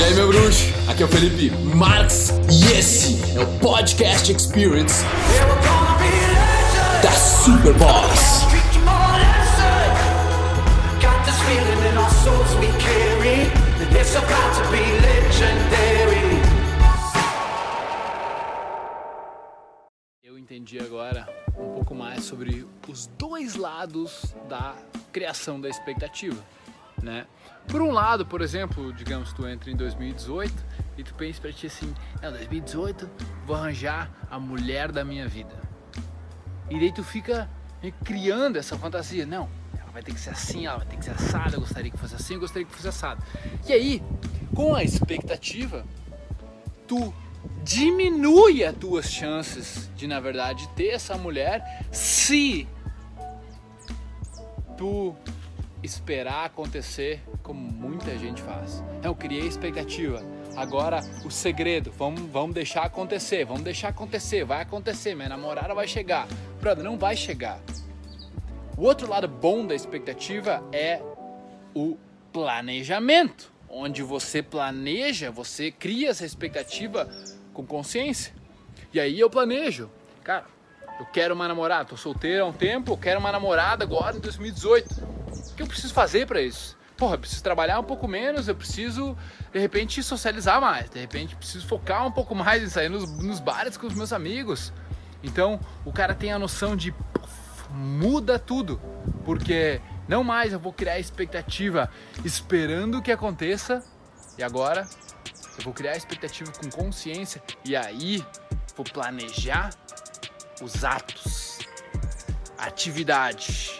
E aí, meu bruxo? Aqui é o Felipe Marx e esse é o Podcast Experience da Superboss. Eu entendi agora um pouco mais sobre os dois lados da criação da expectativa, né? Por um lado, por exemplo, digamos tu entra em 2018 e tu pensa pra ti assim, não, 2018 vou arranjar a mulher da minha vida. E daí tu fica criando essa fantasia, não, ela vai ter que ser assim, ela vai ter que ser assada, eu gostaria que fosse assim, eu gostaria que fosse assada. E aí, com a expectativa, tu diminui as tuas chances de, na verdade, ter essa mulher se tu esperar acontecer como muita gente faz. Eu criei expectativa. Agora o segredo, vamos, vamos deixar acontecer, vamos deixar acontecer, vai acontecer, minha namorada vai chegar. Brother, não vai chegar. O outro lado bom da expectativa é o planejamento, onde você planeja, você cria essa expectativa com consciência. E aí eu planejo, cara, eu quero uma namorada, tô solteiro há um tempo, eu quero uma namorada agora em 2018 que eu preciso fazer para isso? Porra, eu preciso trabalhar um pouco menos, eu preciso, de repente, socializar mais, de repente, preciso focar um pouco mais em sair nos, nos bares com os meus amigos. Então, o cara tem a noção de puff, muda tudo, porque não mais eu vou criar expectativa esperando que aconteça, e agora eu vou criar expectativa com consciência, e aí vou planejar os atos, a atividade